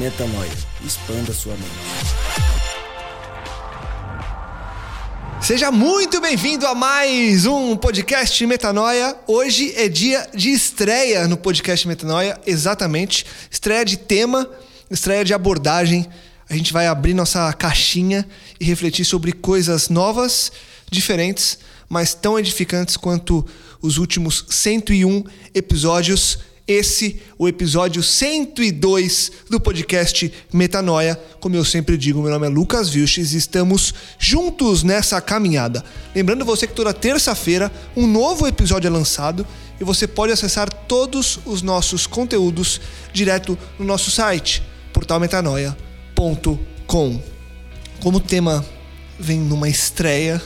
Metanoia. Expanda sua mente. Seja muito bem-vindo a mais um podcast Metanoia. Hoje é dia de estreia no podcast Metanoia, exatamente. Estreia de tema, estreia de abordagem. A gente vai abrir nossa caixinha e refletir sobre coisas novas, diferentes, mas tão edificantes quanto os últimos 101 episódios esse, o episódio 102 do podcast Metanoia. Como eu sempre digo, meu nome é Lucas Vilches e estamos juntos nessa caminhada. Lembrando você que toda terça-feira um novo episódio é lançado e você pode acessar todos os nossos conteúdos direto no nosso site, portalmetanoia.com. Como o tema vem numa estreia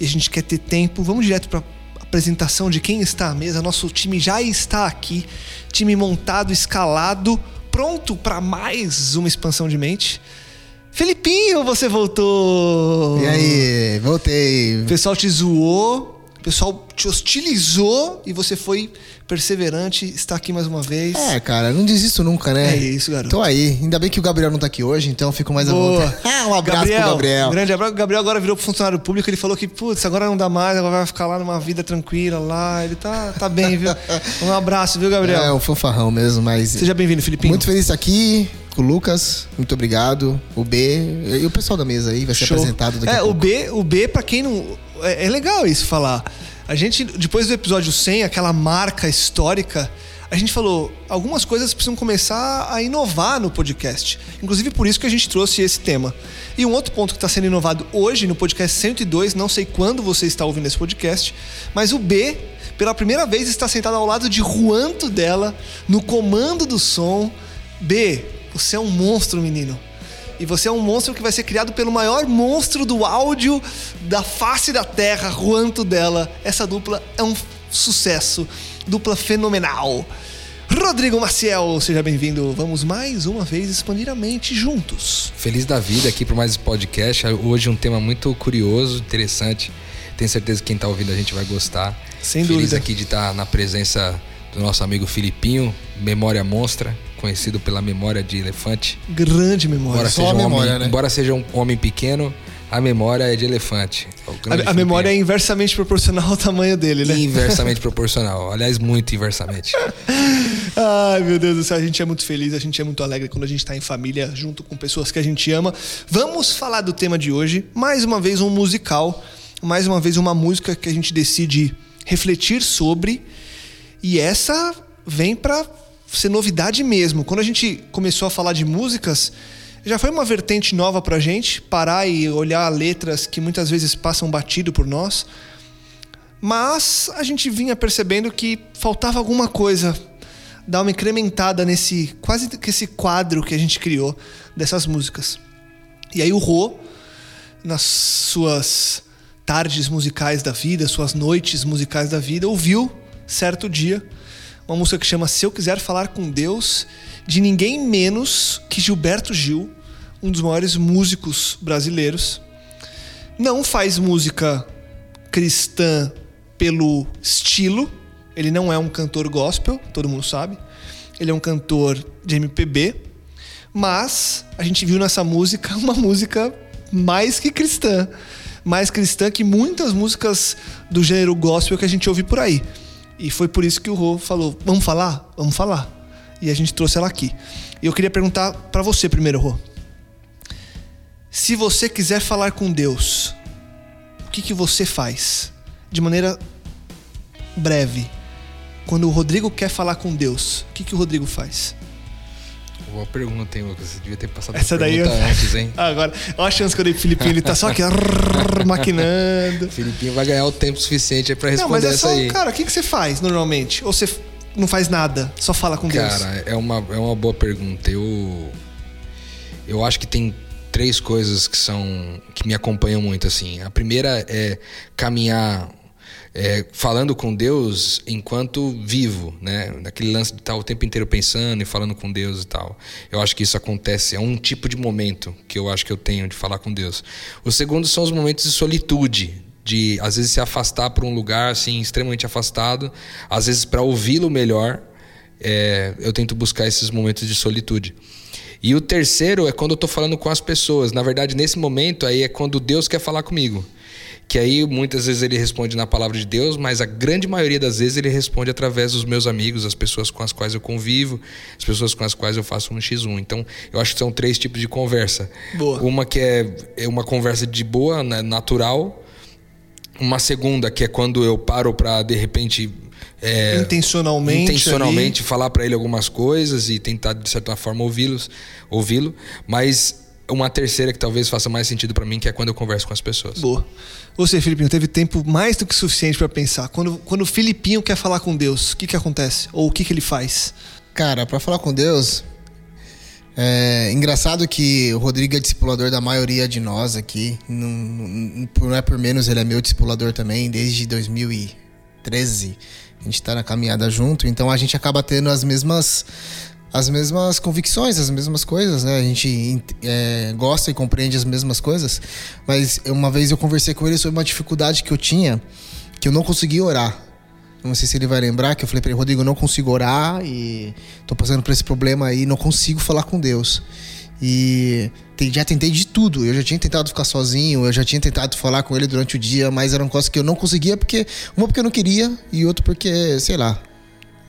e a gente quer ter tempo, vamos direto para apresentação de quem está à mesa. Nosso time já está aqui, time montado, escalado, pronto para mais uma expansão de mente. Felipinho, você voltou! E aí, voltei. O pessoal te zoou, o pessoal te hostilizou e você foi perseverante, está aqui mais uma vez. É, cara, não desisto nunca, né? É isso, garoto. Tô aí. Ainda bem que o Gabriel não tá aqui hoje, então fico mais Boa. à vontade. Ah, um abraço Gabriel, pro Gabriel. Um grande abraço. O Gabriel agora virou funcionário público. Ele falou que, putz, agora não dá mais, agora vai ficar lá numa vida tranquila lá. Ele tá, tá bem, viu? Um abraço, viu, Gabriel? É, um fanfarrão mesmo, mas. Seja bem-vindo, Filipinho. Muito feliz de estar aqui com o Lucas. Muito obrigado. O B e o pessoal da mesa aí vai ser Show. apresentado daqui é, a o pouco. B, o B, pra quem não. É, é legal isso falar. A gente, depois do episódio 100, aquela marca histórica, a gente falou, algumas coisas precisam começar a inovar no podcast. Inclusive por isso que a gente trouxe esse tema. E um outro ponto que está sendo inovado hoje no podcast 102, não sei quando você está ouvindo esse podcast, mas o B, pela primeira vez, está sentado ao lado de Juan dela no comando do som. B, você é um monstro, menino. E você é um monstro que vai ser criado pelo maior monstro do áudio da face da Terra, Juanto dela. Essa dupla é um sucesso, dupla fenomenal. Rodrigo Maciel, seja bem-vindo. Vamos mais uma vez expandir a mente juntos. Feliz da vida aqui para mais esse podcast. Hoje um tema muito curioso, interessante. Tenho certeza que quem está ouvindo a gente vai gostar. Sem Feliz dúvida. aqui de estar na presença do nosso amigo Filipinho, Memória Monstra, conhecido pela memória de elefante. Grande memória. Embora Só seja, a um memória, homem, né? embora seja um homem pequeno, a memória é de elefante. A, a memória é inversamente proporcional ao tamanho dele, né? inversamente proporcional. Aliás, muito inversamente. Ai, meu Deus do céu, a gente é muito feliz, a gente é muito alegre quando a gente está em família, junto com pessoas que a gente ama. Vamos falar do tema de hoje, mais uma vez um musical, mais uma vez uma música que a gente decide refletir sobre. E essa vem para ser novidade mesmo. Quando a gente começou a falar de músicas, já foi uma vertente nova pra gente, parar e olhar letras que muitas vezes passam batido por nós. Mas a gente vinha percebendo que faltava alguma coisa, dar uma incrementada nesse quase que esse quadro que a gente criou dessas músicas. E aí o Rô, nas suas tardes musicais da vida, suas noites musicais da vida, ouviu certo dia uma música que chama Se Eu Quiser Falar com Deus, de ninguém menos que Gilberto Gil, um dos maiores músicos brasileiros. Não faz música cristã pelo estilo, ele não é um cantor gospel, todo mundo sabe. Ele é um cantor de MPB, mas a gente viu nessa música uma música mais que cristã, mais cristã que muitas músicas do gênero gospel que a gente ouve por aí. E foi por isso que o Rô falou: "Vamos falar? Vamos falar". E a gente trouxe ela aqui. E eu queria perguntar para você primeiro, Rô. Se você quiser falar com Deus, o que, que você faz? De maneira breve. Quando o Rodrigo quer falar com Deus, o que, que o Rodrigo faz? Boa pergunta, hein, Lucas? Você devia ter passado Essa daí eu- antes, hein? Agora, olha a chance que eu dei pro Filipinho, ele tá só aqui arrrr, maquinando. O Filipinho vai ganhar o tempo suficiente aí pra Não, responder mas é essa só, aí. cara, o que, que você faz normalmente? Ou você não faz nada, só fala com Deus? Cara, é uma, é uma boa pergunta. Eu, eu acho que tem três coisas que são que me acompanham muito assim. A primeira é caminhar é, falando com Deus enquanto vivo, né? Naquele lance de estar o tempo inteiro pensando e falando com Deus e tal. Eu acho que isso acontece, é um tipo de momento que eu acho que eu tenho de falar com Deus. O segundo são os momentos de solitude, de às vezes se afastar para um lugar assim extremamente afastado, às vezes para ouvi-lo melhor. é, eu tento buscar esses momentos de solitude. E o terceiro é quando eu tô falando com as pessoas. Na verdade, nesse momento aí é quando Deus quer falar comigo. Que aí muitas vezes ele responde na palavra de Deus, mas a grande maioria das vezes ele responde através dos meus amigos, as pessoas com as quais eu convivo, as pessoas com as quais eu faço um X1. Então, eu acho que são três tipos de conversa. Boa. Uma que é, é uma conversa de boa, né, natural. Uma segunda que é quando eu paro para de repente é, Intencionalmente intencionalmente falar para ele algumas coisas e tentar de certa forma ouvi-los, ouvi-lo, mas uma terceira que talvez faça mais sentido para mim, que é quando eu converso com as pessoas. Boa. Você, Filipinho, teve tempo mais do que suficiente pra pensar. Quando, quando o Filipinho quer falar com Deus, o que, que acontece? Ou o que, que ele faz? Cara, pra falar com Deus, é engraçado que o Rodrigo é discipulador da maioria de nós aqui. Não, não, não é por menos, ele é meu discipulador também, desde 2013. A gente tá na caminhada junto, então a gente acaba tendo as mesmas as mesmas convicções, as mesmas coisas, né? A gente é, gosta e compreende as mesmas coisas. Mas uma vez eu conversei com ele sobre uma dificuldade que eu tinha, que eu não conseguia orar. Não sei se ele vai lembrar que eu falei pra ele, Rodrigo, eu não consigo orar e tô passando por esse problema aí, não consigo falar com Deus. E já tentei de tudo. Eu já tinha tentado ficar sozinho, eu já tinha tentado falar com ele durante o dia, mas era um negócio que eu não conseguia porque uma porque eu não queria e outro porque, sei lá.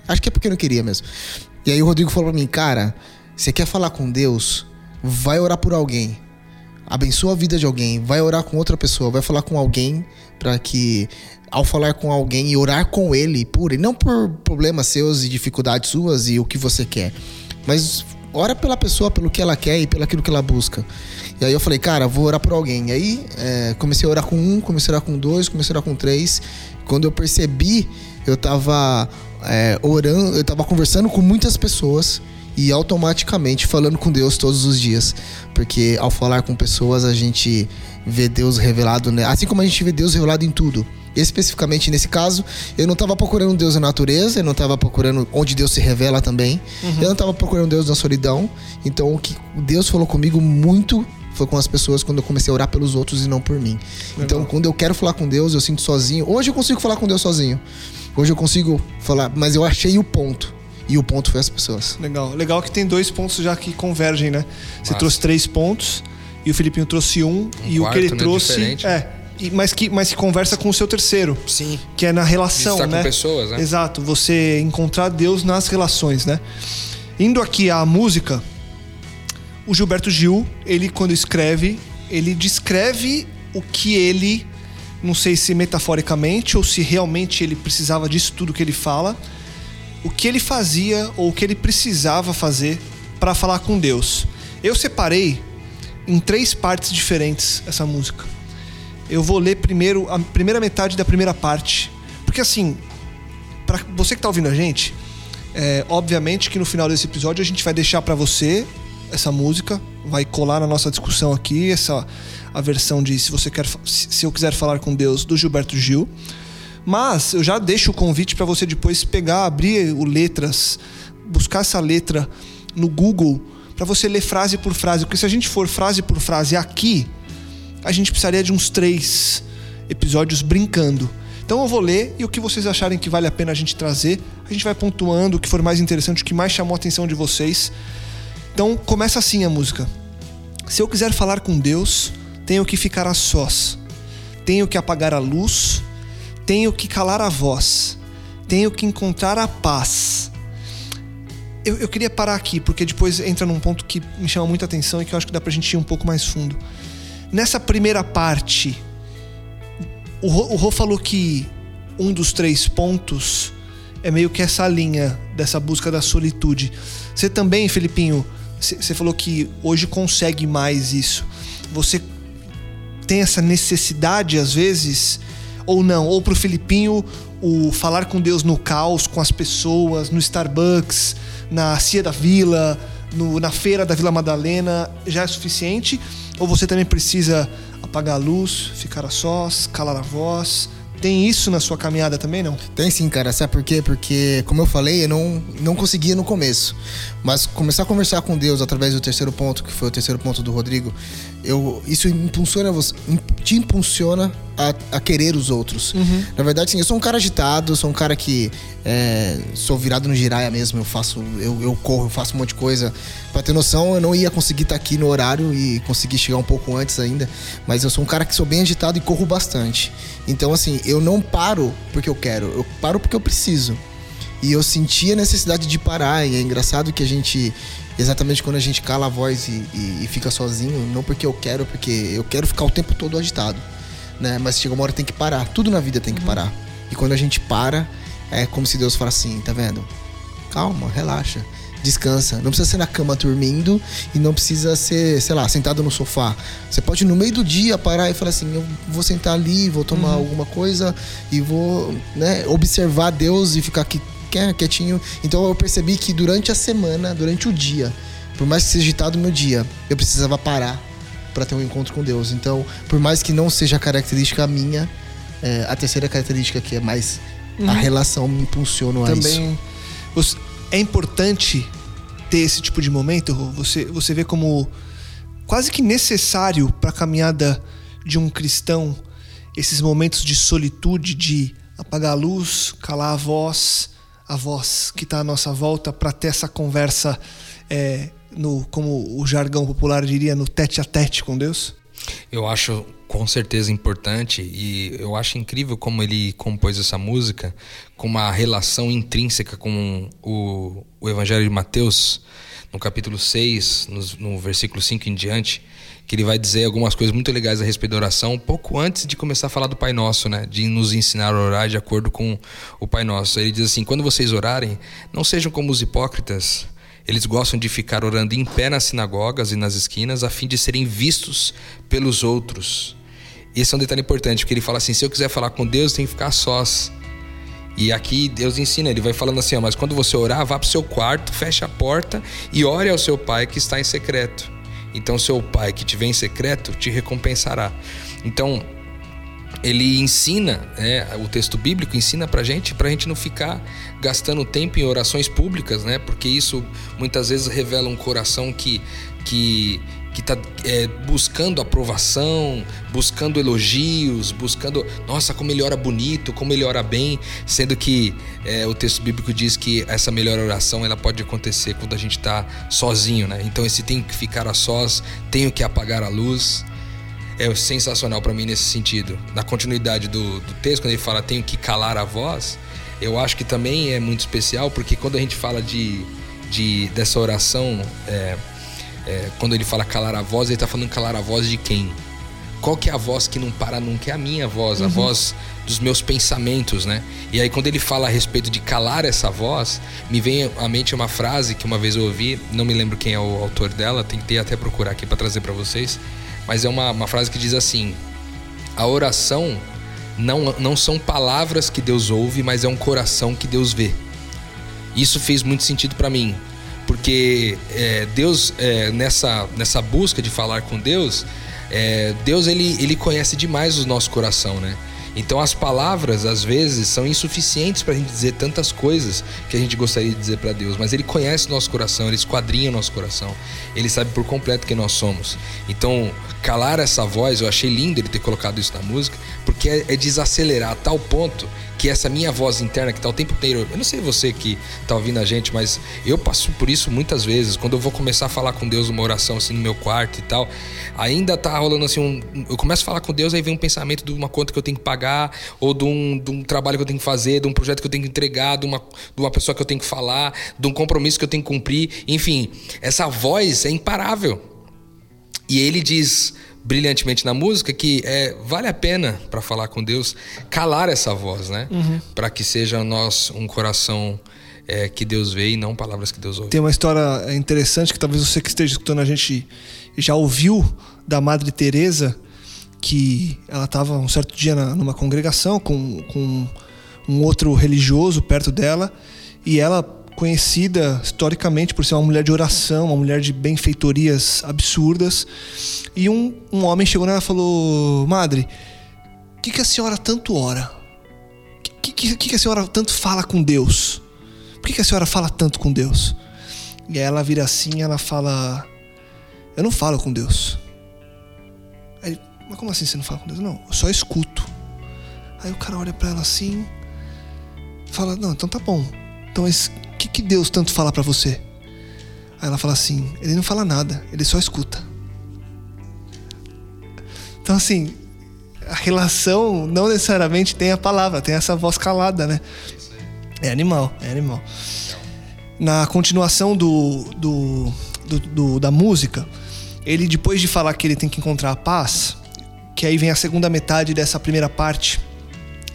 Acho que é porque eu não queria mesmo. E aí o Rodrigo falou pra mim, cara, você quer falar com Deus? Vai orar por alguém. Abençoa a vida de alguém, vai orar com outra pessoa, vai falar com alguém para que ao falar com alguém e orar com ele por ele, não por problemas seus e dificuldades suas e o que você quer, mas ora pela pessoa, pelo que ela quer e pelo aquilo que ela busca. E aí eu falei, cara, vou orar por alguém. E aí é, comecei a orar com um, comecei a orar com dois, comecei a orar com três. Quando eu percebi, eu tava é, orando, eu tava conversando com muitas pessoas e automaticamente falando com Deus todos os dias. Porque ao falar com pessoas, a gente vê Deus revelado, né? Assim como a gente vê Deus revelado em tudo. Especificamente nesse caso, eu não estava procurando Deus na natureza, eu não estava procurando onde Deus se revela também. Eu não estava procurando Deus na solidão. Então, o que Deus falou comigo muito foi com as pessoas quando eu comecei a orar pelos outros e não por mim. Então, quando eu quero falar com Deus, eu sinto sozinho. Hoje eu consigo falar com Deus sozinho. Hoje eu consigo falar, mas eu achei o ponto. E o ponto foi as pessoas. Legal. Legal que tem dois pontos já que convergem, né? Você Massa. trouxe três pontos e o Filipinho trouxe um. e o quarto, que ele né? trouxe. Diferente. É. e- mas, que, mas que conversa com o seu terceiro. Sim. Que é na relação, estar com né? pessoas, né? Exato. Você encontrar Deus nas relações, né? Indo aqui à música, o Gilberto Gil, ele quando escreve, ele descreve o que ele, não sei se metaforicamente ou se realmente ele precisava disso tudo que ele fala, o que ele fazia ou o que ele precisava fazer para falar com Deus. Eu separei em três partes diferentes essa música. Eu vou ler primeiro a primeira metade da primeira parte, porque assim, para você que tá ouvindo a gente, é, obviamente que no final desse episódio a gente vai deixar para você essa música, vai colar na nossa discussão aqui essa a versão de se você quer se eu quiser falar com Deus do Gilberto Gil. Mas eu já deixo o convite para você depois pegar, abrir o letras, buscar essa letra no Google para você ler frase por frase, porque se a gente for frase por frase aqui, a gente precisaria de uns três episódios brincando. Então eu vou ler e o que vocês acharem que vale a pena a gente trazer, a gente vai pontuando o que for mais interessante, o que mais chamou a atenção de vocês. Então começa assim a música. Se eu quiser falar com Deus, tenho que ficar a sós. Tenho que apagar a luz, tenho que calar a voz. Tenho que encontrar a paz. eu, eu, queria parar aqui, porque depois entra num ponto que me chama muita atenção e que eu acho que dá pra gente ir um pouco mais fundo. Nessa primeira parte, o Rô, o Rô falou que um dos três pontos é meio que essa linha dessa busca da solitude. Você também, Felipinho, você falou que hoje consegue mais isso. Você tem essa necessidade às vezes ou não? Ou pro Felipinho o falar com Deus no caos, com as pessoas, no Starbucks, na Cia da Vila, no, na feira da Vila Madalena já é suficiente? Ou você também precisa apagar a luz, ficar a sós, calar a voz, tem isso na sua caminhada também, não? Tem sim, cara. Sabe por quê? Porque, como eu falei, eu não, não conseguia no começo. Mas começar a conversar com Deus através do terceiro ponto, que foi o terceiro ponto do Rodrigo, eu, isso impulsiona você, te impulsiona a, a querer os outros. Uhum. Na verdade, sim, eu sou um cara agitado, sou um cara que é, sou virado no giraia mesmo, eu faço, eu, eu corro, eu faço um monte de coisa. Pra ter noção, eu não ia conseguir estar tá aqui no horário e conseguir chegar um pouco antes ainda. Mas eu sou um cara que sou bem agitado e corro bastante. Então, assim, eu não paro porque eu quero, eu paro porque eu preciso. E eu senti a necessidade de parar. E é engraçado que a gente, exatamente quando a gente cala a voz e, e, e fica sozinho, não porque eu quero, porque eu quero ficar o tempo todo agitado. Né? Mas chega uma hora que tem que parar. Tudo na vida tem que uhum. parar. E quando a gente para, é como se Deus falasse assim, tá vendo? Calma, relaxa descansa. Não precisa ser na cama dormindo e não precisa ser, sei lá, sentado no sofá. Você pode no meio do dia parar e falar assim: eu vou sentar ali, vou tomar uhum. alguma coisa e vou né, observar Deus e ficar aqui quietinho. Então eu percebi que durante a semana, durante o dia, por mais que seja agitado o meu dia, eu precisava parar para ter um encontro com Deus. Então, por mais que não seja característica minha, é, a terceira característica que é mais uhum. a relação me impulsiona a Também, isso. é importante ter esse tipo de momento. Você, você vê como quase que necessário para a caminhada de um cristão esses momentos de solitude, de apagar a luz, calar a voz, a voz que está à nossa volta para ter essa conversa, é, no, como o jargão popular diria, no tete a tete com Deus? Eu acho com certeza importante e eu acho incrível como ele compôs essa música com uma relação intrínseca com o, o Evangelho de Mateus, no capítulo 6, no, no versículo 5 em diante que ele vai dizer algumas coisas muito legais a respeito da oração, um pouco antes de começar a falar do Pai Nosso, né? De nos ensinar a orar de acordo com o Pai Nosso. Ele diz assim: quando vocês orarem, não sejam como os hipócritas. Eles gostam de ficar orando em pé nas sinagogas e nas esquinas a fim de serem vistos pelos outros. Esse é um detalhe importante, porque ele fala assim: se eu quiser falar com Deus, tem que ficar sós. E aqui Deus ensina, ele vai falando assim: ó, mas quando você orar, vá para o seu quarto, feche a porta e ore ao seu pai que está em secreto. Então, seu pai que te vê em secreto te recompensará. Então, ele ensina, né, o texto bíblico ensina pra gente, pra gente não ficar gastando tempo em orações públicas, né? Porque isso muitas vezes revela um coração que, que que está é, buscando aprovação, buscando elogios, buscando, nossa, como ele ora bonito, como ele ora bem, sendo que é, o texto bíblico diz que essa melhor oração ela pode acontecer quando a gente está sozinho, né? Então esse tenho que ficar a sós, tenho que apagar a luz, é sensacional para mim nesse sentido. Na continuidade do, do texto, quando ele fala tenho que calar a voz, eu acho que também é muito especial porque quando a gente fala de, de dessa oração é, é, quando ele fala calar a voz, ele está falando calar a voz de quem? Qual que é a voz que não para nunca? É a minha voz, uhum. a voz dos meus pensamentos, né? E aí quando ele fala a respeito de calar essa voz, me vem à mente uma frase que uma vez eu ouvi, não me lembro quem é o autor dela, tentei até procurar aqui para trazer para vocês, mas é uma, uma frase que diz assim: a oração não, não são palavras que Deus ouve, mas é um coração que Deus vê. Isso fez muito sentido para mim porque é, Deus é, nessa nessa busca de falar com Deus é, Deus ele, ele conhece demais o nosso coração né? Então as palavras às vezes são insuficientes para a gente dizer tantas coisas que a gente gostaria de dizer para Deus, mas Ele conhece o nosso coração, Ele esquadrinha o nosso coração, Ele sabe por completo quem nós somos. Então calar essa voz, eu achei lindo ele ter colocado isso na música, porque é, é desacelerar a tal ponto que essa minha voz interna que tá o tempo inteiro. Eu não sei você que tá ouvindo a gente, mas eu passo por isso muitas vezes. Quando eu vou começar a falar com Deus uma oração assim no meu quarto e tal, ainda tá rolando assim um. Eu começo a falar com Deus, aí vem um pensamento de uma conta que eu tenho que pagar, ou de um, de um trabalho que eu tenho que fazer, de um projeto que eu tenho que entregar, de uma, de uma pessoa que eu tenho que falar, de um compromisso que eu tenho que cumprir. Enfim, essa voz é imparável. E ele diz brilhantemente na música que é, vale a pena para falar com Deus calar essa voz, né? Uhum. Para que seja nós um coração é, que Deus vê e não palavras que Deus ouve. Tem uma história interessante que talvez você que esteja escutando a gente já ouviu da Madre Teresa que ela estava um certo dia na, numa congregação com, com um outro religioso perto dela e ela conhecida historicamente por ser uma mulher de oração, uma mulher de benfeitorias absurdas. E um, um homem chegou nela e falou: Madre, o que, que a senhora tanto ora? O que, que, que, a senhora tanto fala com Deus? Por que, que a senhora fala tanto com Deus? E aí ela vira assim ela fala: Eu não falo com Deus. Aí, mas como assim você não fala com Deus? Não, eu só escuto. Aí o cara olha para ela assim, fala: Não, então tá bom. Então que, que Deus tanto fala para você? Aí ela fala assim: Ele não fala nada, ele só escuta. Então, assim, a relação não necessariamente tem a palavra, tem essa voz calada, né? É animal, é animal. Na continuação do, do, do, do da música, ele depois de falar que ele tem que encontrar a paz, que aí vem a segunda metade dessa primeira parte,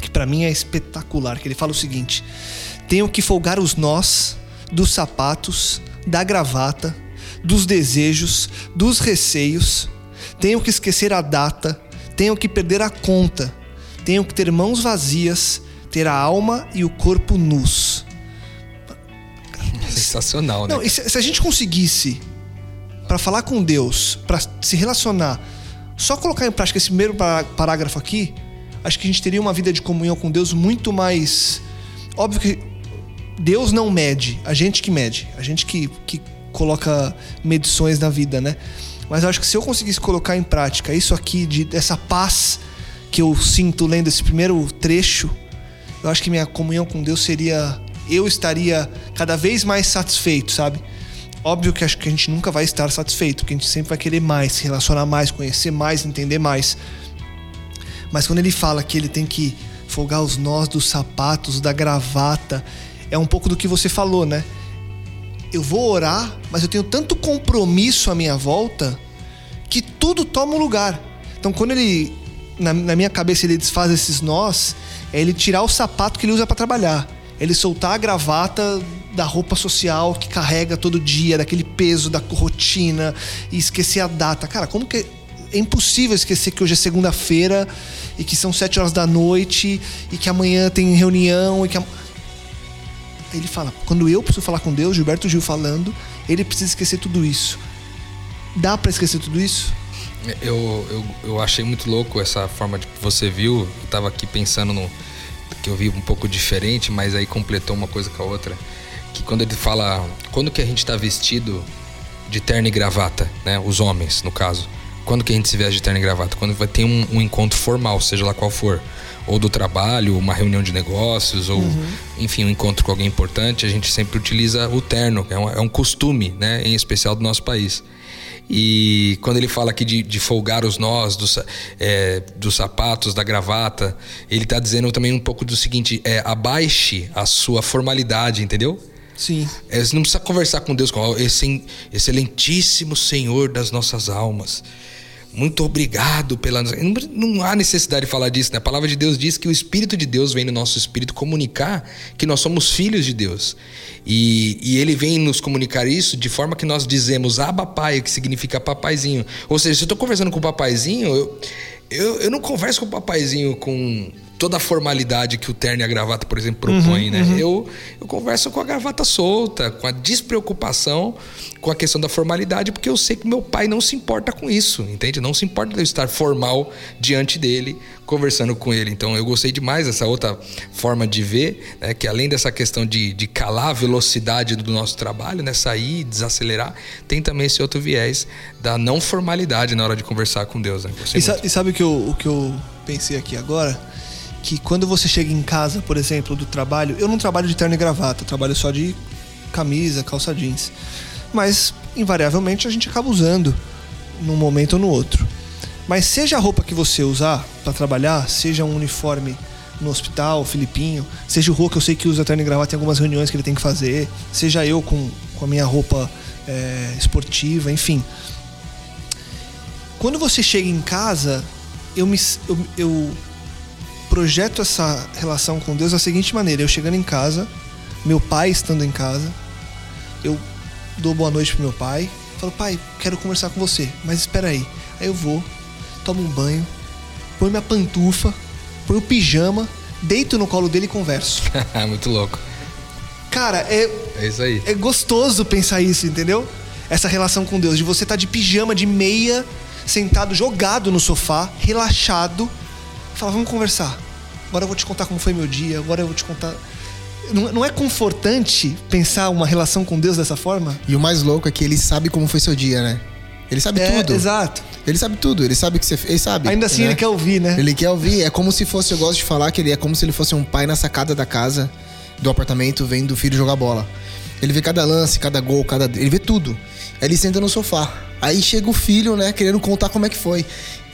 que para mim é espetacular, que ele fala o seguinte: tenho que folgar os nós dos sapatos, da gravata, dos desejos, dos receios. Tenho que esquecer a data, tenho que perder a conta, tenho que ter mãos vazias, ter a alma e o corpo nus. Sensacional, né? Não, se, se a gente conseguisse, para falar com Deus, para se relacionar, só colocar em prática esse primeiro parágrafo aqui, acho que a gente teria uma vida de comunhão com Deus muito mais. Óbvio que Deus não mede, a gente que mede, a gente que, que coloca medições na vida, né? Mas acho que se eu conseguisse colocar em prática isso aqui, de, dessa paz que eu sinto lendo esse primeiro trecho, eu acho que minha comunhão com Deus seria. Eu estaria cada vez mais satisfeito, sabe? Óbvio que acho que a gente nunca vai estar satisfeito, porque a gente sempre vai querer mais, se relacionar mais, conhecer mais, entender mais. Mas quando ele fala que ele tem que folgar os nós dos sapatos, da gravata, é um pouco do que você falou, né? Eu vou orar, mas eu tenho tanto compromisso à minha volta que tudo toma um lugar. Então, quando ele, na, na minha cabeça, ele desfaz esses nós, é ele tirar o sapato que ele usa para trabalhar, ele soltar a gravata da roupa social que carrega todo dia, daquele peso da rotina e esquecer a data. Cara, como que é impossível esquecer que hoje é segunda-feira e que são sete horas da noite e que amanhã tem reunião e que ele fala: quando eu preciso falar com Deus, Gilberto Gil falando, ele precisa esquecer tudo isso. Dá para esquecer tudo isso? Eu, eu, eu achei muito louco essa forma de que você viu. Eu tava aqui pensando no. que eu vi um pouco diferente, mas aí completou uma coisa com a outra. Que quando ele fala. Quando que a gente tá vestido de terno e gravata, né? Os homens, no caso. Quando que a gente se veste de terno e gravata? Quando vai ter um, um encontro formal, seja lá qual for ou do trabalho, uma reunião de negócios, ou uhum. enfim, um encontro com alguém importante, a gente sempre utiliza o terno, é um, é um costume, né, em especial do nosso país. E quando ele fala aqui de, de folgar os nós dos, é, dos sapatos, da gravata, ele está dizendo também um pouco do seguinte: é, abaixe a sua formalidade, entendeu? Sim. É, você não precisa conversar com Deus com esse excelentíssimo Senhor das nossas almas muito obrigado pela. Não, não, há necessidade de falar disso, né? A palavra de Deus diz que o Espírito de Deus vem no nosso espírito comunicar que nós somos filhos de Deus. E, e ele vem nos comunicar isso de forma que nós dizemos Abba Pai, que significa papaizinho. Ou seja, se eu estou conversando com o papaizinho, eu, eu, eu não converso com o papaizinho com toda a formalidade que o terno e a gravata, por exemplo, propõem, né? Eu, eu converso com a gravata solta, com a despreocupação com a questão da formalidade, porque eu sei que meu pai não se importa com isso, entende? Não se importa de eu estar formal diante dele, conversando com ele. Então eu gostei demais dessa outra forma de ver, né? que além dessa questão de, de calar a velocidade do nosso trabalho, né? sair, desacelerar, tem também esse outro viés da não formalidade na hora de conversar com Deus. Né? E, sa e, sabe o que, eu, o que eu pensei aqui agora? Que quando você chega em casa, por exemplo, do trabalho, eu não trabalho de terno e gravata, eu trabalho só de camisa, calça jeans mas invariavelmente a gente acaba usando num momento ou no outro. Mas seja a roupa que você usar para trabalhar, seja um uniforme no hospital, Filipinho, seja o Rô que eu sei que usa terno e gravata em algumas reuniões que ele tem que fazer, seja eu com, com a minha roupa é, esportiva, enfim. Quando você chega em casa, eu, me, eu, eu projeto essa relação com Deus da seguinte maneira: eu chegando em casa, meu pai estando em casa, eu dou boa noite pro meu pai, falo, pai, quero conversar com você, mas espera aí. Aí eu vou, tomo um banho, põe minha pantufa, põe o pijama, deito no colo dele e converso. Muito louco. Cara, é. É isso aí. É gostoso pensar isso, entendeu? Essa relação com Deus, de você estar tá de pijama, de meia, sentado, jogado no sofá, relaxado. Fala, vamos conversar. Agora eu vou te contar como foi meu dia, agora eu vou te contar não, é confortante pensar uma relação com Deus dessa forma? E o mais louco é que ele sabe como foi seu dia, né? Ele sabe é, tudo. Exato. Ele sabe tudo, ele sabe que você. Ele sabe. Ainda assim né? ele quer ouvir, né? Ele quer ouvir. É como se fosse, eu gosto de falar que ele é como se ele fosse um pai na sacada da casa, do apartamento, vendo o filho jogar bola. Ele vê cada lance, cada gol, cada. Ele vê tudo. Aí ele senta no sofá. Aí chega o filho, né, querendo contar como é que foi.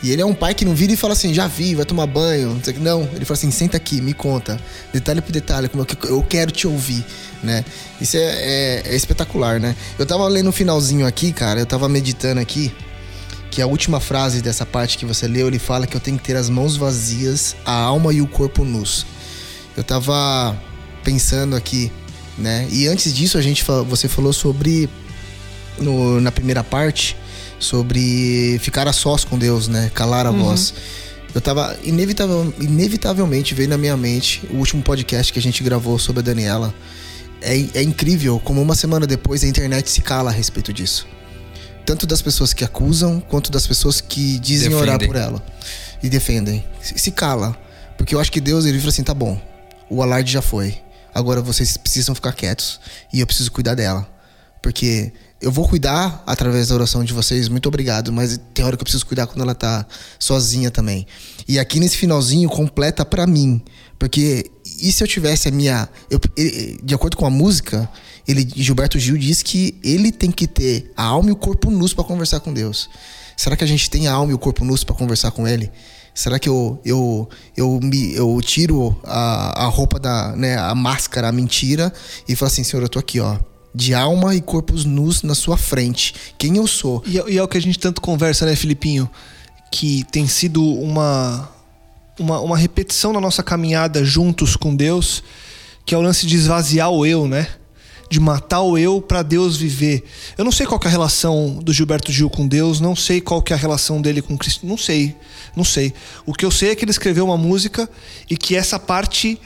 E ele é um pai que não vira e fala assim, já vi, vai tomar banho. Não, ele fala assim, senta aqui, me conta, detalhe por detalhe, como eu quero te ouvir, né? Isso é, é, é espetacular, né? Eu tava lendo o finalzinho aqui, cara, eu tava meditando aqui, que a última frase dessa parte que você leu, ele fala que eu tenho que ter as mãos vazias, a alma e o corpo nus. Eu tava pensando aqui, né? E antes disso, a gente você falou sobre no, na primeira parte sobre ficar a sós com Deus, né? Calar a uhum. voz. Eu tava inevitavel, inevitavelmente veio na minha mente o último podcast que a gente gravou sobre a Daniela. É, é incrível como uma semana depois a internet se cala a respeito disso. Tanto das pessoas que acusam, quanto das pessoas que dizem defendem. orar por ela. E defendem. Se, se cala. Porque eu acho que Deus, ele falou assim: tá bom, o alarde já foi. Agora vocês precisam ficar quietos. E eu preciso cuidar dela. Porque eu vou cuidar através da oração de vocês, muito obrigado, mas tem hora que eu preciso cuidar quando ela tá sozinha também. E aqui nesse finalzinho completa para mim, porque e se eu tivesse a minha, eu, de acordo com a música, ele Gilberto Gil diz que ele tem que ter a alma e o corpo nus para conversar com Deus. Será que a gente tem a alma e o corpo nus para conversar com ele? Será que eu eu eu me eu tiro a, a roupa da, né, a máscara, a mentira e falo assim, Senhor, eu tô aqui, ó de alma e corpos nus na sua frente. Quem eu sou. E, é, e é o que a gente tanto conversa, né, Filipinho? Que tem sido uma, uma, uma repetição na nossa caminhada juntos com Deus, que é o lance de esvaziar o eu, né? de matar o eu para Deus viver. Eu não sei qual é a relação do Gilberto Gil com Deus, não sei qual é a relação dele com Cristo, não sei, não sei. O que eu sei é que ele escreveu uma música e que essa parte,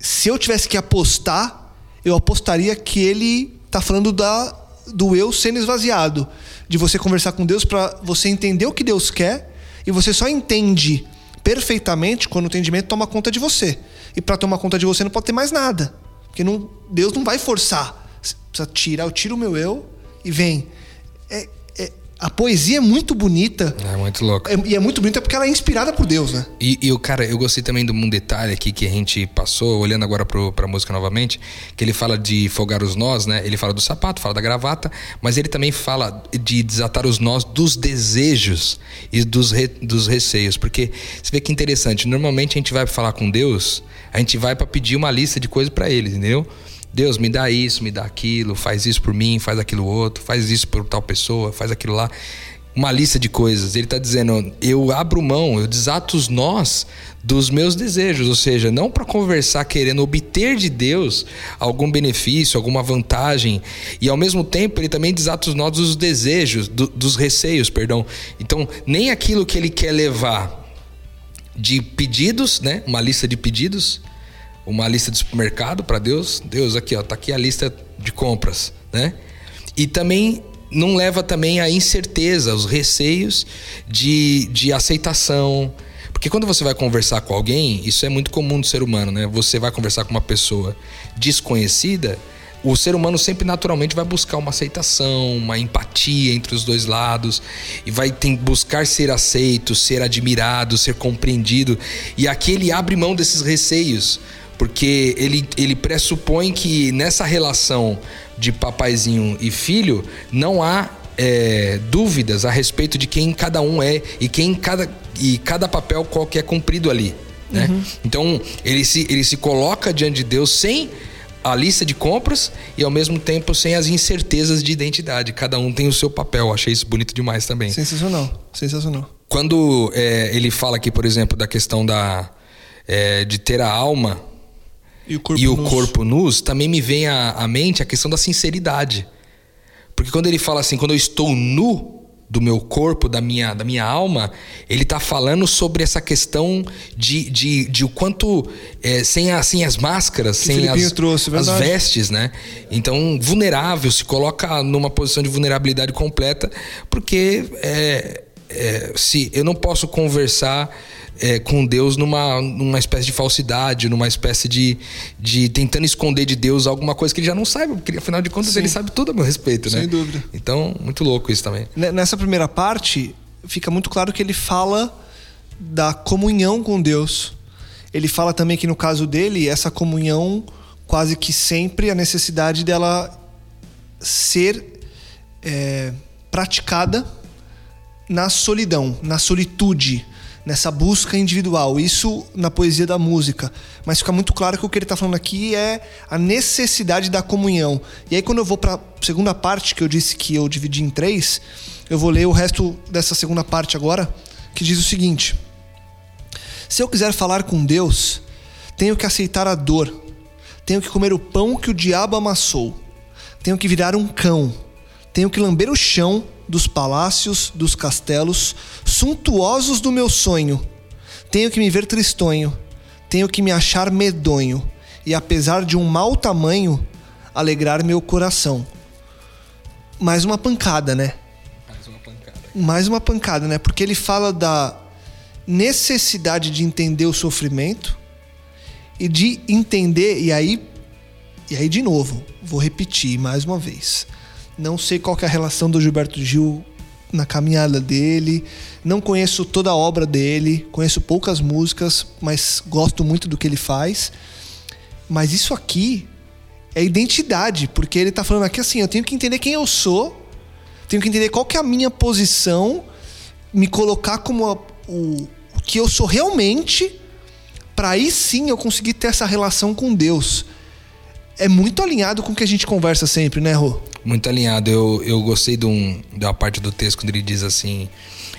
se eu tivesse que apostar, eu apostaria que ele tá falando da, do eu sendo esvaziado. De você conversar com Deus para você entender o que Deus quer e você só entende perfeitamente quando o entendimento toma conta de você. E para tomar conta de você não pode ter mais nada. Porque não, Deus não vai forçar. Precisa tirar, eu tiro o meu eu e vem. É, a poesia é muito bonita. É muito louco. É, e é muito bonita porque ela é inspirada por Deus, né? E, e o cara, eu gostei também de um detalhe aqui que a gente passou, olhando agora pro, pra música novamente, que ele fala de folgar os nós, né? Ele fala do sapato, fala da gravata, mas ele também fala de desatar os nós dos desejos e dos, re, dos receios. Porque você vê que interessante, normalmente a gente vai falar com Deus, a gente vai para pedir uma lista de coisas para ele, entendeu? Deus, me dá isso, me dá aquilo, faz isso por mim, faz aquilo outro, faz isso por tal pessoa, faz aquilo lá. Uma lista de coisas. Ele está dizendo: eu abro mão, eu desato os nós dos meus desejos, ou seja, não para conversar querendo obter de Deus algum benefício, alguma vantagem, e ao mesmo tempo ele também desata os nós dos desejos, do, dos receios, perdão. Então, nem aquilo que ele quer levar de pedidos, né? Uma lista de pedidos, uma lista de supermercado para Deus. Deus, aqui, ó, tá aqui a lista de compras, né? E também não leva também a incerteza, os receios de, de aceitação. Porque quando você vai conversar com alguém, isso é muito comum do ser humano, né? Você vai conversar com uma pessoa desconhecida, o ser humano sempre naturalmente vai buscar uma aceitação, uma empatia entre os dois lados e vai tem, buscar ser aceito, ser admirado, ser compreendido. E aqui ele abre mão desses receios, porque ele, ele pressupõe que nessa relação de papaizinho e filho não há é, dúvidas a respeito de quem cada um é e quem cada, e cada papel qual que é cumprido ali. Né? Uhum. Então ele se, ele se coloca diante de Deus sem a lista de compras e ao mesmo tempo sem as incertezas de identidade. Cada um tem o seu papel. Achei isso bonito demais também. Sensacional, sensacional. Quando é, ele fala aqui, por exemplo, da questão da é, de ter a alma e o corpo, e o nus. corpo nus, também me vem à, à mente a questão da sinceridade. Porque quando ele fala assim, quando eu estou nu, do meu corpo, da minha, da minha alma, ele está falando sobre essa questão de, de, de o quanto é, sem, a, sem as máscaras, que sem as, trouxe, as vestes, né? Então, vulnerável, se coloca numa posição de vulnerabilidade completa, porque é, é, se eu não posso conversar é, com Deus numa, numa espécie de falsidade, numa espécie de, de tentando esconder de Deus alguma coisa que ele já não saiba, porque afinal de contas Sim. ele sabe tudo a meu respeito, né? Sem dúvida. Então, muito louco isso também. Nessa primeira parte, fica muito claro que ele fala da comunhão com Deus. Ele fala também que no caso dele, essa comunhão, quase que sempre a necessidade dela ser é, praticada na solidão, na solitude nessa busca individual. Isso na poesia da música. Mas fica muito claro que o que ele está falando aqui é a necessidade da comunhão. E aí, quando eu vou para a segunda parte, que eu disse que eu dividi em três, eu vou ler o resto dessa segunda parte agora, que diz o seguinte: Se eu quiser falar com Deus, tenho que aceitar a dor, tenho que comer o pão que o diabo amassou, tenho que virar um cão, tenho que lamber o chão dos palácios, dos castelos, suntuosos do meu sonho. Tenho que me ver tristonho, tenho que me achar medonho, e apesar de um mau tamanho, alegrar meu coração. Mais uma pancada, né? Mais uma pancada. Mais uma pancada, né? Porque ele fala da necessidade de entender o sofrimento e de entender, e aí, e aí de novo, vou repetir mais uma vez não sei qual é a relação do Gilberto Gil na caminhada dele. Não conheço toda a obra dele, conheço poucas músicas, mas gosto muito do que ele faz. Mas isso aqui é identidade, porque ele está falando aqui assim, eu tenho que entender quem eu sou, tenho que entender qual que é a minha posição, me colocar como a, o, o que eu sou realmente, para aí sim eu conseguir ter essa relação com Deus. É muito alinhado com o que a gente conversa sempre, né, Rô? Muito alinhado. Eu, eu gostei de, um, de uma parte do texto quando ele diz assim: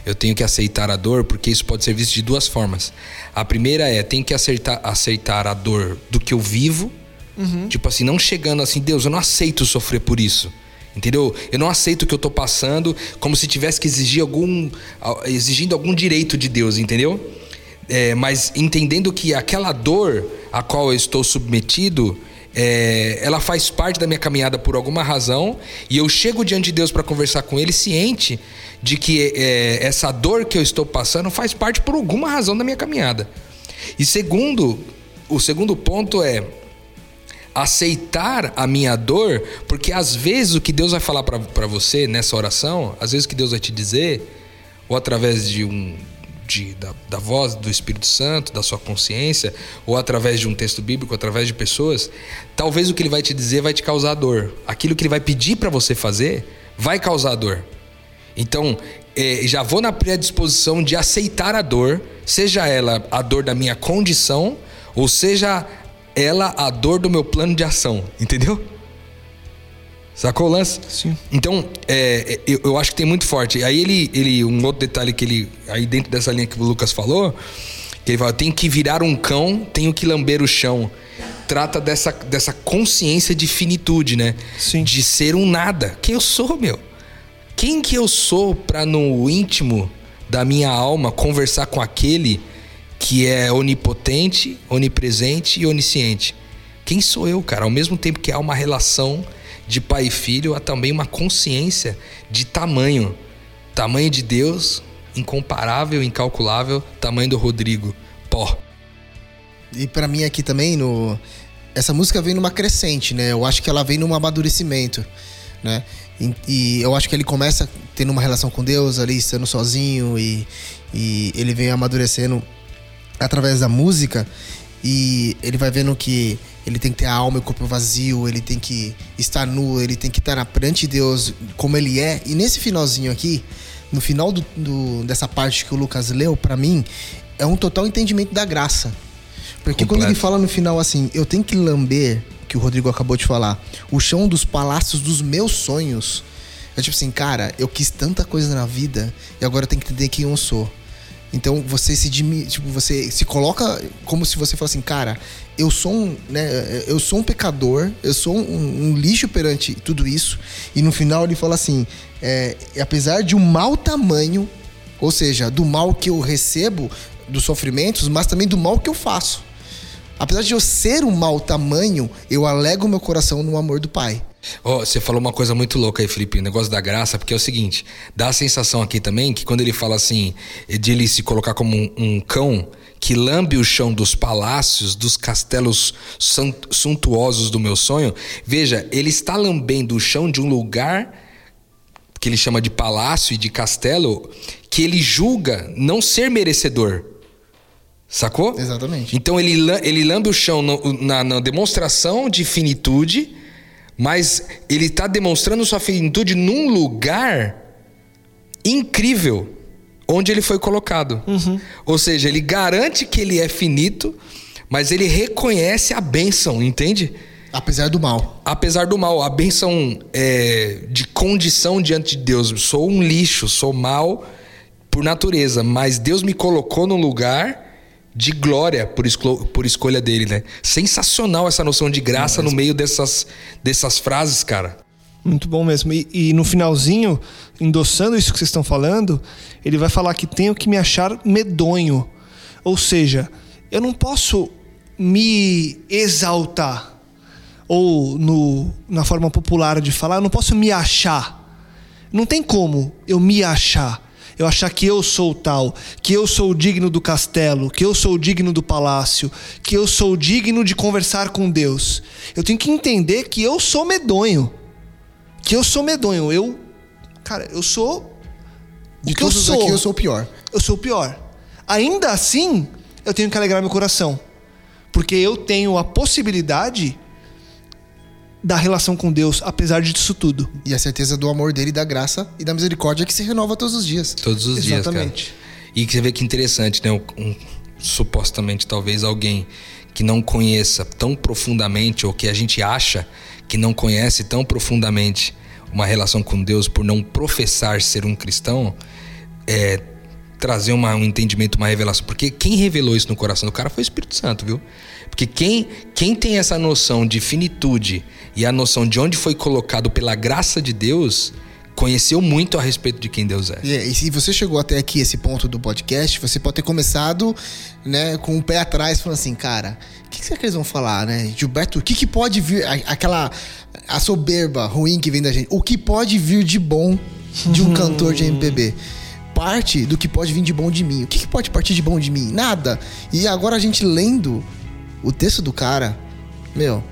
eu tenho que aceitar a dor, porque isso pode ser visto de duas formas. A primeira é: tenho que aceitar, aceitar a dor do que eu vivo. Uhum. Tipo assim, não chegando assim, Deus, eu não aceito sofrer por isso. Entendeu? Eu não aceito o que eu tô passando como se tivesse que exigir algum. exigindo algum direito de Deus, entendeu? É, mas entendendo que aquela dor a qual eu estou submetido é, ela faz parte da minha caminhada por alguma razão e eu chego diante de Deus para conversar com Ele ciente de que é, essa dor que eu estou passando faz parte por alguma razão da minha caminhada. E segundo, o segundo ponto é aceitar a minha dor, porque às vezes o que Deus vai falar para você nessa oração, às vezes o que Deus vai te dizer, ou através de um, de, da, da voz do Espírito Santo, da sua consciência, ou através de um texto bíblico, através de pessoas, talvez o que ele vai te dizer vai te causar dor. Aquilo que ele vai pedir para você fazer vai causar dor. Então, é, já vou na predisposição de aceitar a dor, seja ela a dor da minha condição, ou seja ela a dor do meu plano de ação, entendeu? Sacou o lance? Sim. Então, é, eu, eu, acho que tem muito forte. Aí ele, ele, um outro detalhe que ele, aí dentro dessa linha que o Lucas falou, que ele fala, tem que virar um cão, tenho que lamber o chão. Trata dessa, dessa consciência de finitude, né? Sim. De ser um nada. Quem eu sou, meu? Quem que eu sou para no íntimo da minha alma conversar com aquele que é onipotente, onipresente e onisciente. Quem sou eu, cara? Ao mesmo tempo que há uma relação de pai e filho, há também uma consciência de tamanho. Tamanho de Deus, incomparável, incalculável, tamanho do Rodrigo. Pó. E para mim aqui também, no... essa música vem numa crescente, né? Eu acho que ela vem num amadurecimento, né? E, e eu acho que ele começa tendo uma relação com Deus ali, estando sozinho e, e ele vem amadurecendo através da música e ele vai vendo que ele tem que ter a alma e o corpo vazio, ele tem que estar nu, ele tem que estar na perante de Deus como ele é. E nesse finalzinho aqui, no final do, do, dessa parte que o Lucas leu, para mim, é um total entendimento da graça. Porque Completo. quando ele fala no final assim, eu tenho que lamber, que o Rodrigo acabou de falar, o chão dos palácios dos meus sonhos. É tipo assim, cara, eu quis tanta coisa na vida e agora eu tenho que entender quem eu sou. Então você se tipo, você se coloca como se você fosse assim, cara, eu sou um, né, eu sou um pecador, eu sou um, um lixo perante tudo isso. E no final ele fala assim, é, apesar de um mau tamanho, ou seja, do mal que eu recebo dos sofrimentos, mas também do mal que eu faço. Apesar de eu ser um mau tamanho, eu alego meu coração no amor do Pai. Oh, você falou uma coisa muito louca aí, Felipe, o negócio da graça, porque é o seguinte, dá a sensação aqui também que quando ele fala assim, de ele se colocar como um, um cão que lambe o chão dos palácios, dos castelos suntuosos do meu sonho, veja, ele está lambendo o chão de um lugar que ele chama de palácio e de castelo, que ele julga não ser merecedor. Sacou? Exatamente. Então ele, ele lambe o chão no, na, na demonstração de finitude mas ele está demonstrando sua finitude num lugar incrível onde ele foi colocado. Uhum. Ou seja, ele garante que ele é finito, mas ele reconhece a bênção, entende? Apesar do mal. Apesar do mal, a bênção é, de condição diante de Deus. Sou um lixo, sou mal por natureza, mas Deus me colocou num lugar de glória por, por escolha dele, né? Sensacional essa noção de graça no meio dessas, dessas frases, cara. Muito bom mesmo. E, e, no finalzinho, endossando isso que vocês estão falando, ele vai falar que tenho que me achar medonho. Ou seja, eu não posso me exaltar. Ou no, na forma popular de falar, eu não posso me achar. Não tem como eu me achar eu achar que eu sou tal, que eu sou digno do castelo, que eu sou digno do palácio, que eu sou digno de conversar com Deus. Eu tenho que entender que eu sou medonho. Que eu sou medonho. Eu, cara, eu sou. De todos eu sou. aqui, eu sou o pior. Eu sou o pior. Ainda assim, eu tenho que alegrar meu coração. Porque eu tenho a possibilidade da relação com Deus, apesar disso tudo. E a certeza do amor dele, da graça e da misericórdia que se renova todos os dias. Todos os Exatamente. dias, cara. E que você vê que interessante, né? Um, um, supostamente, talvez alguém que não conheça tão profundamente, ou que a gente acha que não conhece tão profundamente uma relação com Deus por não professar ser um cristão, é, trazer uma, um entendimento, uma revelação. Porque quem revelou isso no coração do cara foi o Espírito Santo, viu? Porque quem, quem tem essa noção de finitude e a noção de onde foi colocado pela graça de Deus, conheceu muito a respeito de quem Deus é. E, se você chegou até aqui, esse ponto do podcast, você pode ter começado né, com o pé atrás, falando assim, cara, o que, que, que eles vão falar, né? Gilberto, o que, que pode vir, aquela a soberba ruim que vem da gente, o que pode vir de bom de um cantor de MPB? Parte do que pode vir de bom de mim. O que, que pode partir de bom de mim? Nada. E agora a gente lendo o texto do cara, meu,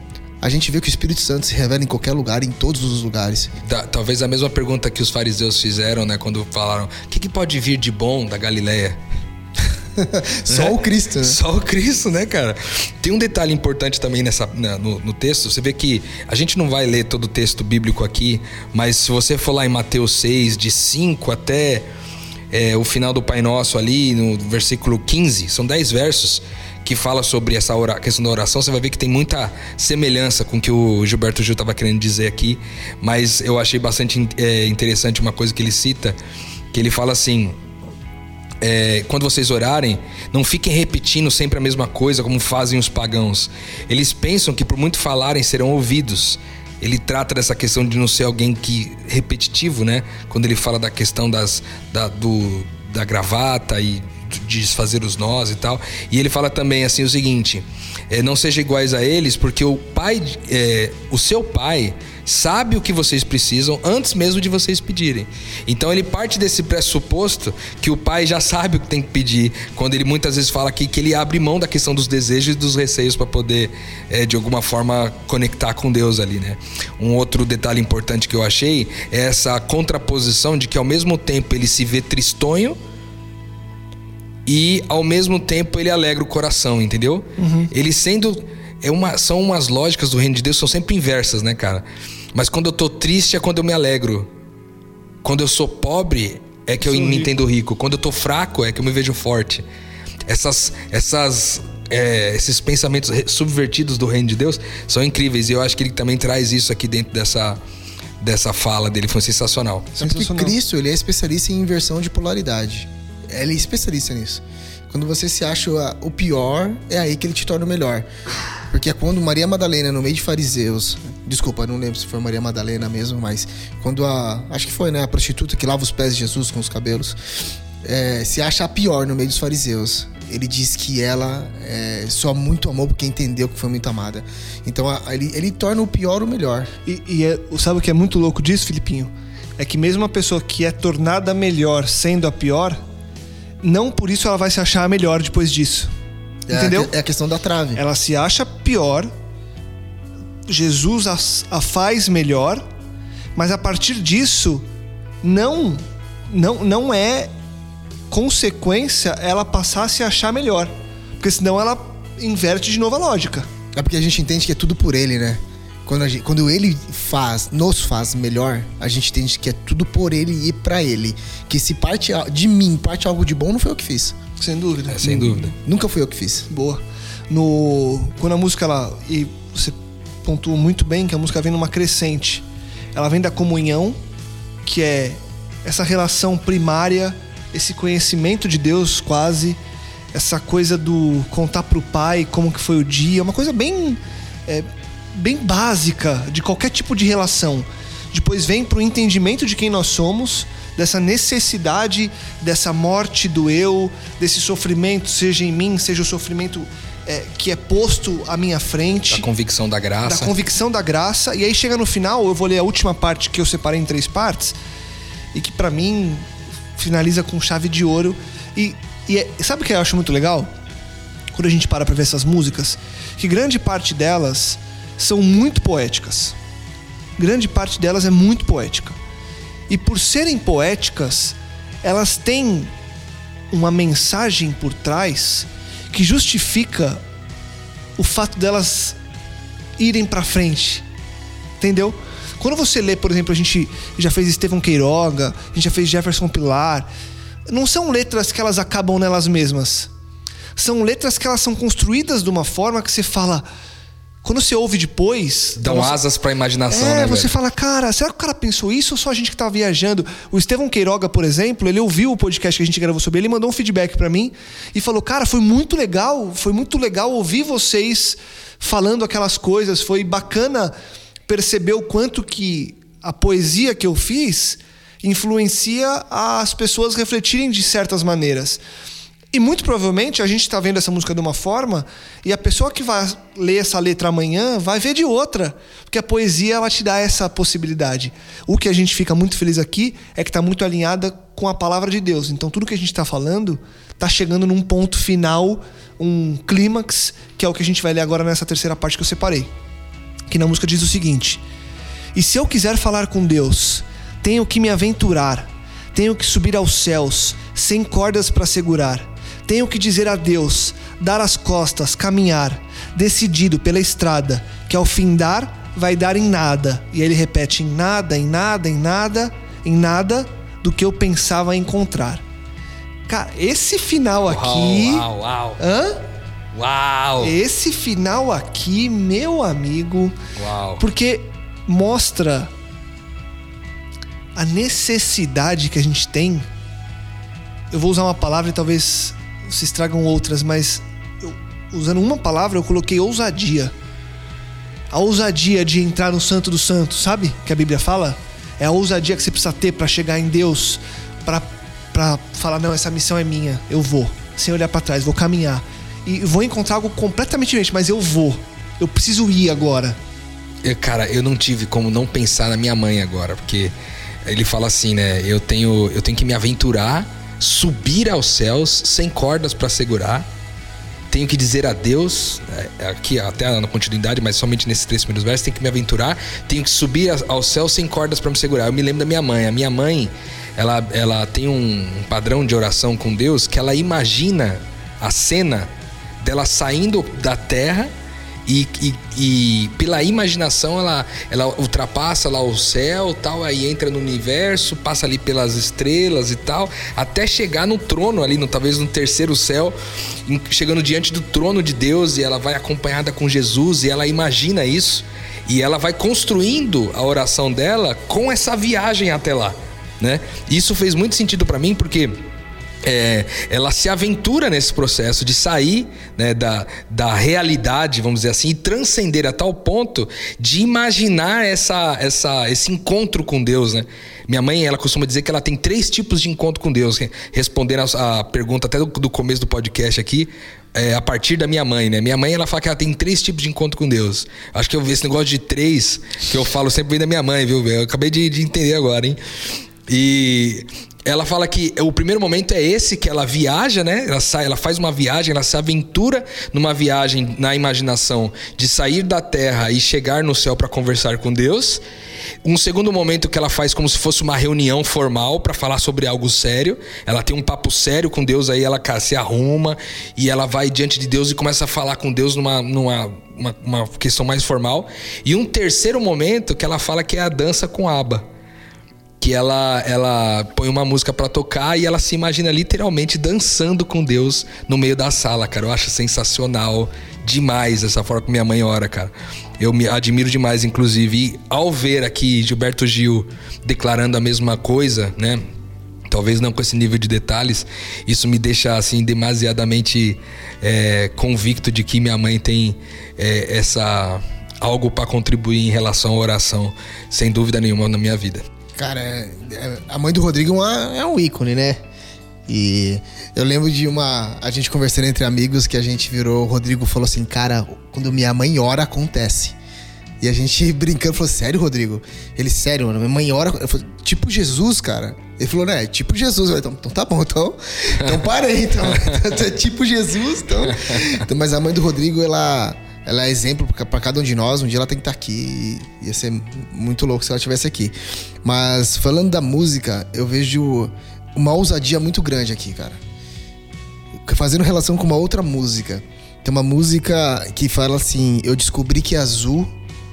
a gente vê que o Espírito Santo se revela em qualquer lugar, em todos os lugares. talvez a mesma pergunta que os fariseus fizeram, né, quando falaram: o que, que pode vir de bom da Galileia? Só né? o Cristo, né? Só o Cristo, né, cara? Tem um detalhe importante também nessa, né, no, no, texto. Você vê que a gente não vai ler todo o texto bíblico aqui, mas se você for lá em Mateus 6, de 5 até é, o final do Pai Nosso ali, no versículo 15, são 10 versos que fala sobre essa questão da oração, você vai ver que tem muita semelhança com o que o Gilberto Gil estava querendo dizer aqui, mas eu achei bastante é, interessante uma coisa que ele cita, que ele fala assim: é, quando vocês orarem, não fiquem repetindo sempre a mesma coisa como fazem os pagãos. Eles pensam que por muito falarem serão ouvidos. Ele trata dessa questão de não ser alguém que repetitivo, né? Quando ele fala da questão das, da, do, da gravata e desfazer os nós e tal. E ele fala também assim o seguinte: é, não seja iguais a eles, porque o pai, é, o seu pai sabe o que vocês precisam antes mesmo de vocês pedirem. Então ele parte desse pressuposto que o pai já sabe o que tem que pedir, quando ele muitas vezes fala aqui que ele abre mão da questão dos desejos e dos receios para poder, é, de alguma forma, conectar com Deus ali, né? Um outro detalhe importante que eu achei é essa contraposição de que ao mesmo tempo ele se vê tristonho e ao mesmo tempo ele alegra o coração, entendeu? Uhum. Ele sendo é uma, são umas lógicas do reino de Deus são sempre inversas, né, cara? Mas quando eu tô triste é quando eu me alegro. Quando eu sou pobre é que eu, eu me rico. entendo rico. Quando eu tô fraco é que eu me vejo forte. Essas, essas, é, esses pensamentos subvertidos do reino de Deus são incríveis. E eu acho que ele também traz isso aqui dentro dessa, dessa fala dele. Foi sensacional. sensacional. que Cristo ele é especialista em inversão de polaridade. Ele é especialista nisso. Quando você se acha o pior, é aí que ele te torna o melhor. Porque é quando Maria Madalena, no meio de fariseus, desculpa, não lembro se foi Maria Madalena mesmo, mas quando a. Acho que foi, né? A prostituta que lava os pés de Jesus com os cabelos, é, se acha a pior no meio dos fariseus. Ele diz que ela é, só muito amou porque entendeu que foi muito amada. Então a, ele, ele torna o pior o melhor. E, e é, sabe o que é muito louco disso, Filipinho? É que mesmo a pessoa que é tornada melhor sendo a pior, não por isso ela vai se achar melhor depois disso. É Entendeu? É a questão da trave. Ela se acha pior, Jesus a, a faz melhor, mas a partir disso, não, não, não é consequência ela passar a se achar melhor. Porque senão ela inverte de novo a lógica. É porque a gente entende que é tudo por ele, né? Quando, gente, quando ele faz, nos faz melhor, a gente entende que é tudo por ele e para ele. Que se parte de mim, parte algo de bom, não foi eu que fiz. Sem dúvida. É, sem dúvida. Nunca fui eu que fiz. Boa. No, quando a música ela e você pontuou muito bem que a música vem numa crescente. Ela vem da comunhão, que é essa relação primária, esse conhecimento de Deus quase, essa coisa do contar pro pai como que foi o dia, uma coisa bem é, bem básica de qualquer tipo de relação. Depois vem pro entendimento de quem nós somos dessa necessidade dessa morte do eu, desse sofrimento, seja em mim, seja o sofrimento é, que é posto à minha frente. Da convicção da graça. Da convicção da graça. E aí chega no final, eu vou ler a última parte que eu separei em três partes, e que para mim finaliza com chave de ouro. E, e é, sabe o que eu acho muito legal? Quando a gente para pra ver essas músicas, que grande parte delas são muito poéticas. Grande parte delas é muito poética. E por serem poéticas, elas têm uma mensagem por trás que justifica o fato delas irem para frente. Entendeu? Quando você lê, por exemplo, a gente já fez Estevão Queiroga, a gente já fez Jefferson Pilar, não são letras que elas acabam nelas mesmas. São letras que elas são construídas de uma forma que você fala, quando você ouve depois. Dão nossa... asas pra imaginação, é, né? Você velho? fala, cara, será que o cara pensou isso ou só a gente que tava viajando? O Estevão Queiroga, por exemplo, ele ouviu o podcast que a gente gravou sobre ele, mandou um feedback para mim e falou: Cara, foi muito legal, foi muito legal ouvir vocês falando aquelas coisas, foi bacana perceber o quanto que a poesia que eu fiz influencia as pessoas refletirem de certas maneiras. E muito provavelmente a gente está vendo essa música de uma forma e a pessoa que vai ler essa letra amanhã vai ver de outra, porque a poesia ela te dá essa possibilidade. O que a gente fica muito feliz aqui é que está muito alinhada com a palavra de Deus. Então tudo que a gente está falando está chegando num ponto final, um clímax, que é o que a gente vai ler agora nessa terceira parte que eu separei. Que na música diz o seguinte: E se eu quiser falar com Deus, tenho que me aventurar, tenho que subir aos céus, sem cordas para segurar tenho que dizer adeus, dar as costas, caminhar, decidido pela estrada, que ao fim dar, vai dar em nada. E ele repete: em nada, em nada, em nada, em nada do que eu pensava encontrar. Cara, esse final aqui. Uau, uau. Hã? Uau! Esse final aqui, meu amigo. Uau! Porque mostra a necessidade que a gente tem. Eu vou usar uma palavra e talvez se estragam outras, mas eu, usando uma palavra, eu coloquei ousadia. A ousadia de entrar no Santo dos Santos, sabe? Que a Bíblia fala? É a ousadia que você precisa ter para chegar em Deus, para falar: não, essa missão é minha, eu vou. sem olhar para trás, vou caminhar. E vou encontrar algo completamente diferente, mas eu vou. Eu preciso ir agora. Eu, cara, eu não tive como não pensar na minha mãe agora, porque ele fala assim, né? Eu tenho, eu tenho que me aventurar, subir aos céus sem cordas para segurar. Tenho que dizer adeus, é, aqui até na continuidade, mas somente nesses três primeiros versos, tenho que me aventurar, tenho que subir aos céus sem cordas para me segurar. Eu me lembro da minha mãe. A minha mãe, ela, ela tem um padrão de oração com Deus que ela imagina a cena dela saindo da terra e, e, e, pela imaginação ela, ela ultrapassa lá o céu tal, aí entra no universo, passa ali pelas estrelas e tal, até chegar no trono ali, no, talvez no terceiro céu, chegando diante do trono de Deus e ela vai acompanhada com Jesus e ela imagina isso e ela vai construindo a oração dela com essa viagem até lá, né? Isso fez muito sentido para mim porque é, ela se aventura nesse processo de sair né, da, da realidade, vamos dizer assim, e transcender a tal ponto de imaginar essa, essa, esse encontro com Deus. Né? Minha mãe, ela costuma dizer que ela tem três tipos de encontro com Deus. Respondendo a, a pergunta até do, do, começo do podcast aqui, é, a partir da minha mãe, né? Minha mãe, ela fala que ela tem três tipos de encontro com Deus. Acho que eu esse negócio de três, que eu falo sempre vem da minha mãe, viu? Eu acabei de, de entender agora, hein? E ela fala que o primeiro momento é esse que ela viaja, né? Ela sai, ela faz uma viagem, ela se aventura numa viagem na imaginação de sair da terra e chegar no céu para conversar com Deus. Um segundo momento que ela faz como se fosse uma reunião formal para falar sobre algo sério. Ela tem um papo sério com Deus, aí ela se arruma e ela vai diante de Deus e começa a falar com Deus numa, numa uma, uma questão mais formal. E um terceiro momento que ela fala que é a dança com aba que ela ela põe uma música para tocar e ela se imagina literalmente dançando com Deus no meio da sala, cara. Eu acho sensacional demais essa forma que minha mãe ora, cara. Eu me admiro demais, inclusive. E ao ver aqui Gilberto Gil declarando a mesma coisa, né? Talvez não com esse nível de detalhes, isso me deixa assim demasiadamente é, convicto de que minha mãe tem é, essa algo para contribuir em relação à oração, sem dúvida nenhuma na minha vida. Cara, é, é, a mãe do Rodrigo é, é um ícone, né? E eu lembro de uma. A gente conversando entre amigos que a gente virou. O Rodrigo falou assim: Cara, quando minha mãe ora, acontece. E a gente brincando falou: Sério, Rodrigo? Ele, sério, mano, minha mãe ora. Eu falei, tipo Jesus, cara. Ele falou, né? Tipo Jesus. Falei, então, então tá bom, então. Então parei, então. é tipo Jesus, então. então. Mas a mãe do Rodrigo, ela ela é exemplo para cada um de nós. Um dia ela tem que estar tá aqui. Ia ser muito louco se ela estivesse aqui. Mas falando da música, eu vejo uma ousadia muito grande aqui, cara. Fazendo relação com uma outra música. Tem uma música que fala assim: Eu descobri que azul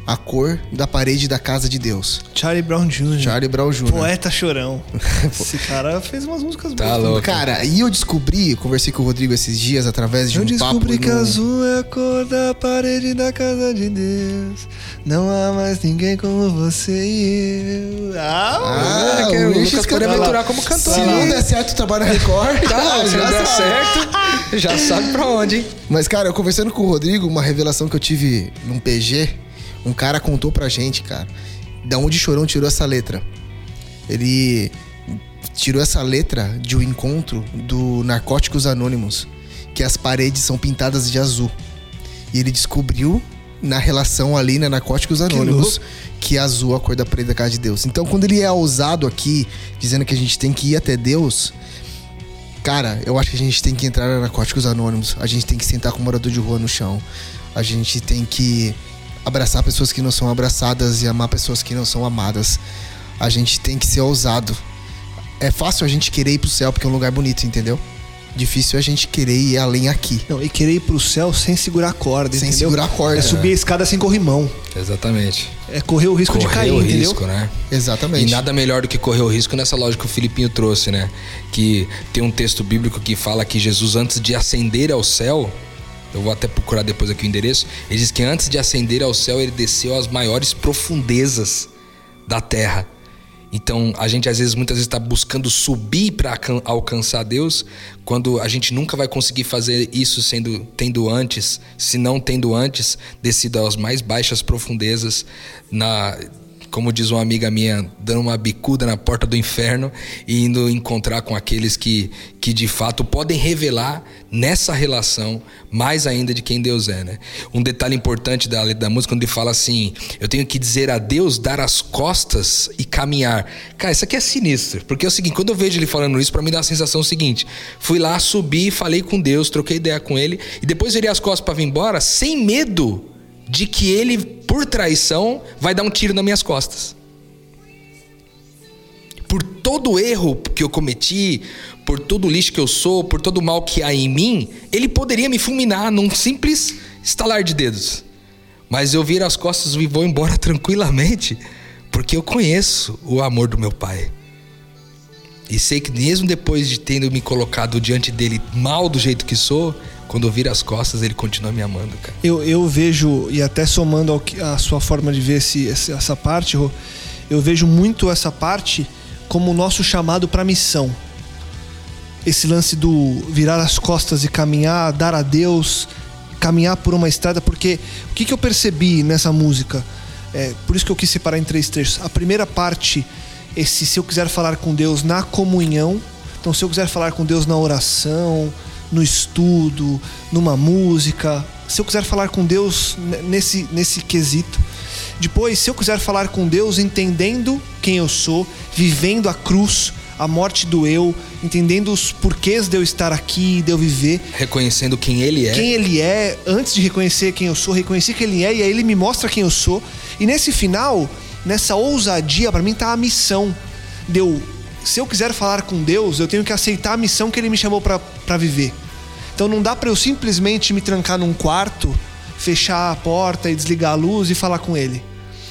a cor da parede da casa de Deus. Charlie Brown Jr. Charlie Brown Jr. Poeta chorão. Esse cara fez umas músicas tá boas. Louco. Cara, e eu descobri, conversei com o Rodrigo esses dias através de eu um papo. Eu descobri que no... azul é a cor da parede da casa de Deus. Não há mais ninguém como você e eu. Ah, ah que o Lucas pode aventurar como cantor. Se não der certo o trabalho Record, tá, se não der certo, já sabe pra onde, hein? Mas, cara, eu conversando com o Rodrigo, uma revelação que eu tive num PG, um cara contou pra gente, cara, da onde Chorão tirou essa letra. Ele tirou essa letra de um encontro do Narcóticos Anônimos, que as paredes são pintadas de azul. E ele descobriu na relação ali na Narcóticos Anônimos que, que azul é a cor da parede da casa de Deus. Então, quando ele é ousado aqui, dizendo que a gente tem que ir até Deus, cara, eu acho que a gente tem que entrar na Narcóticos Anônimos. A gente tem que sentar com o morador de rua no chão. A gente tem que abraçar pessoas que não são abraçadas e amar pessoas que não são amadas. A gente tem que ser ousado. É fácil a gente querer ir pro céu porque é um lugar bonito, entendeu? Difícil é a gente querer ir além aqui. Não, e querer ir pro céu sem segurar a corda, Sem entendeu? segurar a corda. É subir a escada sem corrimão. Exatamente. É correr o risco correr de cair, o entendeu? risco, né? Exatamente. E nada melhor do que correr o risco nessa lógica que o Filipinho trouxe, né? Que tem um texto bíblico que fala que Jesus, antes de ascender ao céu, eu vou até procurar depois aqui o endereço. Ele diz que antes de ascender ao céu, ele desceu às maiores profundezas da terra. Então, a gente às vezes, muitas vezes, está buscando subir para alcançar Deus, quando a gente nunca vai conseguir fazer isso sendo tendo antes, se não tendo antes, descido às mais baixas profundezas na como diz uma amiga minha, dando uma bicuda na porta do inferno e indo encontrar com aqueles que, que de fato podem revelar nessa relação mais ainda de quem Deus é, né? Um detalhe importante da letra da música quando ele fala assim: "Eu tenho que dizer a Deus, dar as costas e caminhar". Cara, isso aqui é sinistro, porque é o seguinte, quando eu vejo ele falando isso, para mim dá a sensação seguinte: fui lá, subi, falei com Deus, troquei ideia com ele e depois virei as costas para vir embora sem medo de que ele, por traição, vai dar um tiro nas minhas costas. Por todo erro que eu cometi, por todo lixo que eu sou, por todo mal que há em mim, ele poderia me fulminar num simples estalar de dedos. Mas eu viro as costas e vou embora tranquilamente, porque eu conheço o amor do meu pai. E sei que mesmo depois de tendo me colocado diante dele mal do jeito que sou, quando eu viro as costas, ele continua me amando, cara. Eu, eu vejo, e até somando ao a sua forma de ver esse, essa parte, eu vejo muito essa parte como o nosso chamado para missão. Esse lance do virar as costas e caminhar, dar a Deus, caminhar por uma estrada, porque o que, que eu percebi nessa música? É, por isso que eu quis separar em três trechos. A primeira parte, esse se eu quiser falar com Deus na comunhão, então se eu quiser falar com Deus na oração, no estudo, numa música, se eu quiser falar com Deus ne- nesse, nesse quesito. Depois, se eu quiser falar com Deus entendendo quem eu sou, vivendo a cruz, a morte do eu, entendendo os porquês de eu estar aqui, de eu viver, Reconhecendo quem ele é. quem ele é, antes de reconhecer quem eu sou, reconhecer quem ele é, e aí ele me mostra quem eu sou. E nesse final, nessa ousadia, pra mim tá a missão. Deu, se eu quiser falar com Deus, eu tenho que aceitar a missão que ele me chamou pra viver. Então não dá pra eu simplesmente me trancar num quarto, fechar a porta e desligar a luz e falar com ele.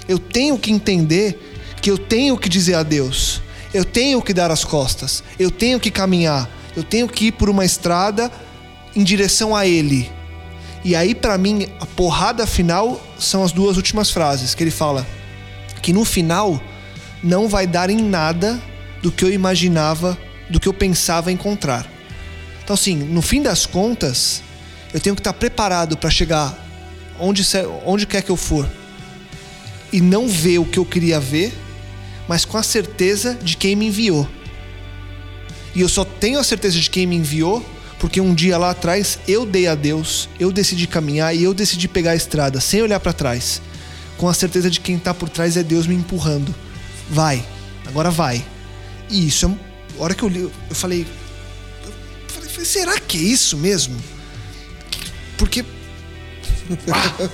Eu tenho que entender que eu tenho que dizer a Deus. Eu tenho que dar as costas. Eu tenho que caminhar. Eu tenho que ir por uma estrada em direção a ele. E aí, pra mim, a porrada final são as duas últimas frases que ele fala que no final não vai dar em nada do que eu imaginava, do que eu pensava encontrar. Então, assim, no fim das contas, eu tenho que estar preparado para chegar onde, onde quer que eu for e não ver o que eu queria ver, mas com a certeza de quem me enviou. E eu só tenho a certeza de quem me enviou porque um dia lá atrás eu dei a Deus, eu decidi caminhar e eu decidi pegar a estrada sem olhar para trás, com a certeza de quem tá por trás é Deus me empurrando. Vai, agora vai. E isso, é a hora que eu li, eu falei, será que é isso mesmo? Porque Ah!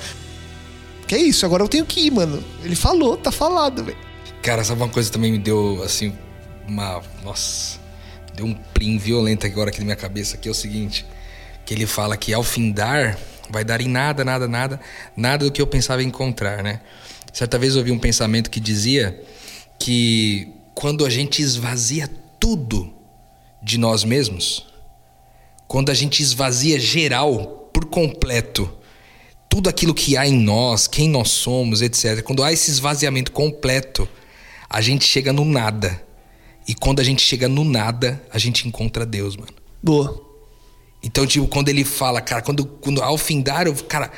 que é isso, agora eu tenho que ir, mano. Ele falou, tá falado, velho. Cara, sabe uma coisa que também me deu, assim, uma. Nossa. Deu um plim violento agora aqui na minha cabeça, que é o seguinte: que ele fala que ao findar vai dar em nada, nada, nada, nada do que eu pensava encontrar, né? Certa vez eu ouvi um pensamento que dizia que quando a gente esvazia tudo de nós mesmos, quando a gente esvazia geral, por completo, tudo aquilo que há em nós, quem nós somos, etc. Quando há esse esvaziamento completo, a gente chega no nada. E quando a gente chega no nada, a gente encontra Deus, mano. Boa. Então, tipo, quando ele fala, cara, quando, quando ao findar, eu, cara,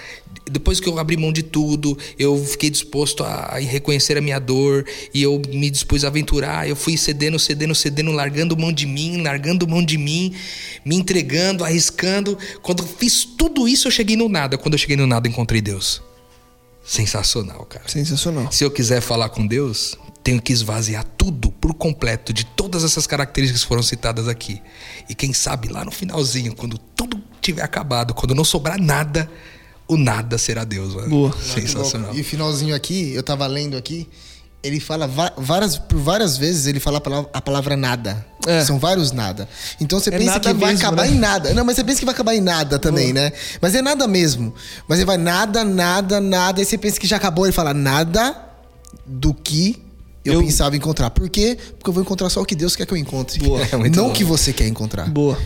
depois que eu abri mão de tudo, eu fiquei disposto a, a reconhecer a minha dor e eu me dispus a aventurar, eu fui cedendo, cedendo, cedendo, largando mão de mim, largando mão de mim, me entregando, arriscando. Quando eu fiz tudo isso, eu cheguei no nada. Quando eu cheguei no nada, encontrei Deus. Sensacional, cara. Sensacional. Se eu quiser falar com Deus, tenho que esvaziar tudo por completo de todas essas características que foram citadas aqui. E quem sabe lá no finalzinho, quando tudo tiver acabado, quando não sobrar nada, o nada será Deus, mano. Boa. Sensacional. E o finalzinho aqui, eu tava lendo aqui, ele fala várias, por várias vezes ele fala a palavra, a palavra nada. É. São vários nada. Então você É pensa que vai mesmo, acabar né? em nada. Não, mas você pensa que vai acabar em nada também, né? Mas é nada mesmo. Mas ele vai nada, nada, nada. Aí você pensa que já acabou. Ele fala nada do que eu, Eu- pensava encontrar. Por quê? Porque eu vou encontrar só o que Deus quer que eu encontre. Boa. É Não o que você quer encontrar. Boa.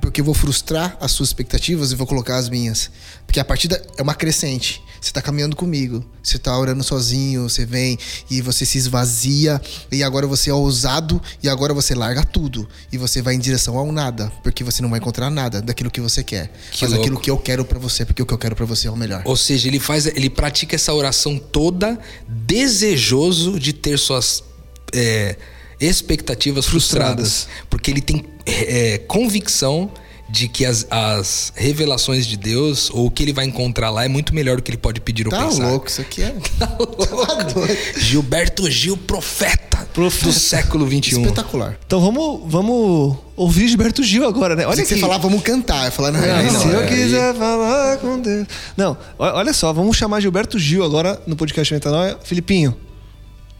Porque eu vou frustrar as suas expectativas e vou colocar as minhas. Porque a partida é uma crescente. Você tá caminhando comigo. Você tá orando sozinho, você vem e você se esvazia e agora você é ousado e agora você larga tudo e você vai em direção ao nada, porque você não vai encontrar nada daquilo que você quer. Que Mas louco. aquilo que eu quero pra você, porque o que eu quero pra você é o melhor. Ou seja, ele faz, ele pratica essa oração toda desejoso de ter suas é, expectativas frustradas. porque ele tem é, convicção de que as, as revelações de Deus ou o que ele vai encontrar lá é muito melhor do que ele pode pedir ou Tá pensar. louco, isso aqui é. Tá louco. doido. Gilberto Gil, profeta, Profeta. do século XXI. Espetacular. Então vamos, vamos ouvir Gilberto Gil agora, né? Olha que você falar, vamos cantar. Eu falar, não, Não, não, se eu é- quiser falar com Deus. Não, olha só, vamos chamar Gilberto Gil agora no podcast Metanoia. Filipinho,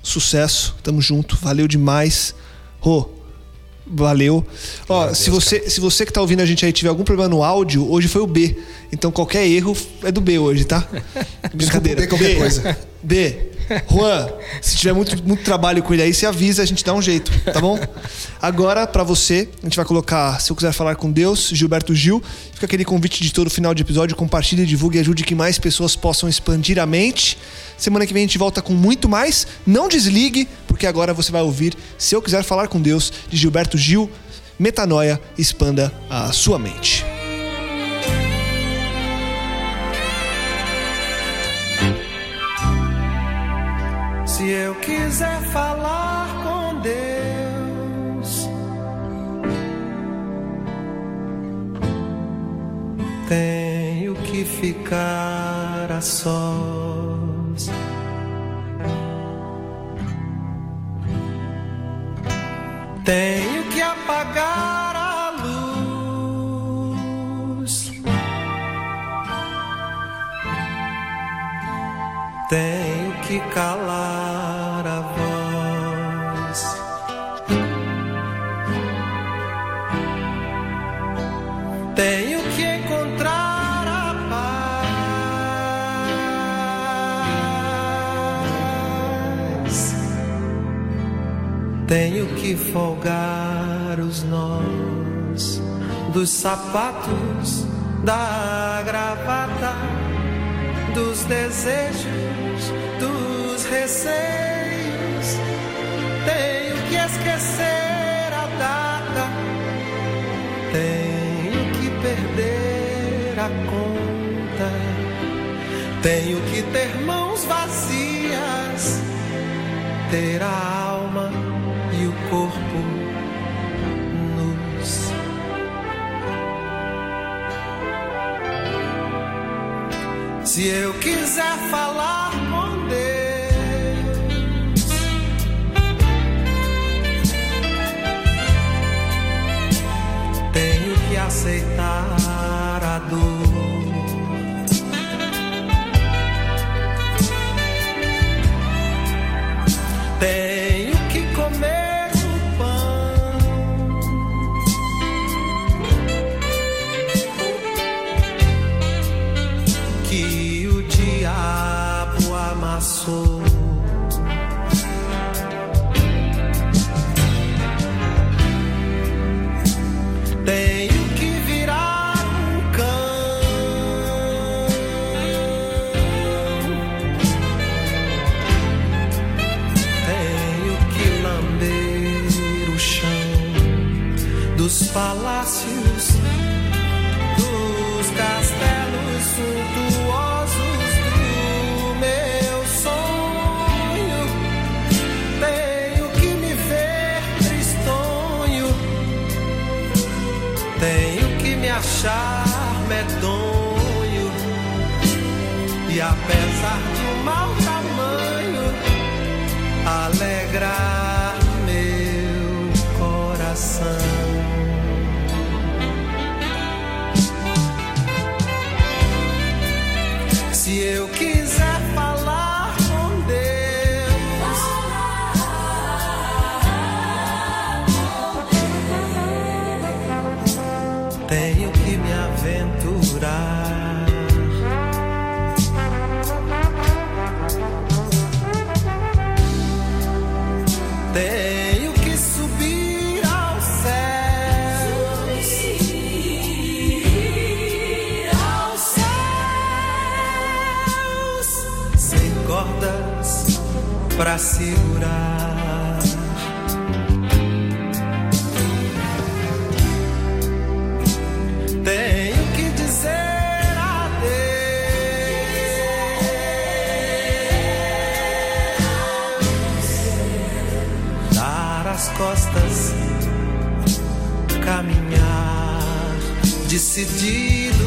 sucesso, tamo junto, valeu demais. Rô, valeu. Ó, se Deus, você, se você que tá ouvindo a gente aí tiver algum problema no áudio, hoje foi o B. Então qualquer erro é do B hoje, tá? Brincadeira. B, qualquer coisa. B. Juan, se tiver muito, muito trabalho com ele aí, você avisa, a gente dá um jeito, tá bom? Agora, pra você, a gente vai colocar, se eu quiser falar com Deus, Gilberto Gil. Fica aquele convite de todo final de episódio, compartilhe, divulgue e ajude que mais pessoas possam expandir a mente. Semana que vem a gente volta com muito mais. Não desligue, porque agora você vai ouvir Se Eu Quiser Falar com Deus, de Gilberto Gil. Metanoia, expanda a sua mente. Falar com Deus, tenho que ficar a sós. Tenho que apagar a luz. Tenho que calar Tenho que encontrar a paz. Tenho que folgar os nós dos sapatos, da gravata dos desejos, dos receios. Tenho que esquecer a data, tenho perder a conta, tenho que ter mãos vazias, ter a alma e o corpo nus. Se eu quiser falar com Deus, aceitar pra segurar. Tenho que dizer adeus, dar as costas, caminhar, decidir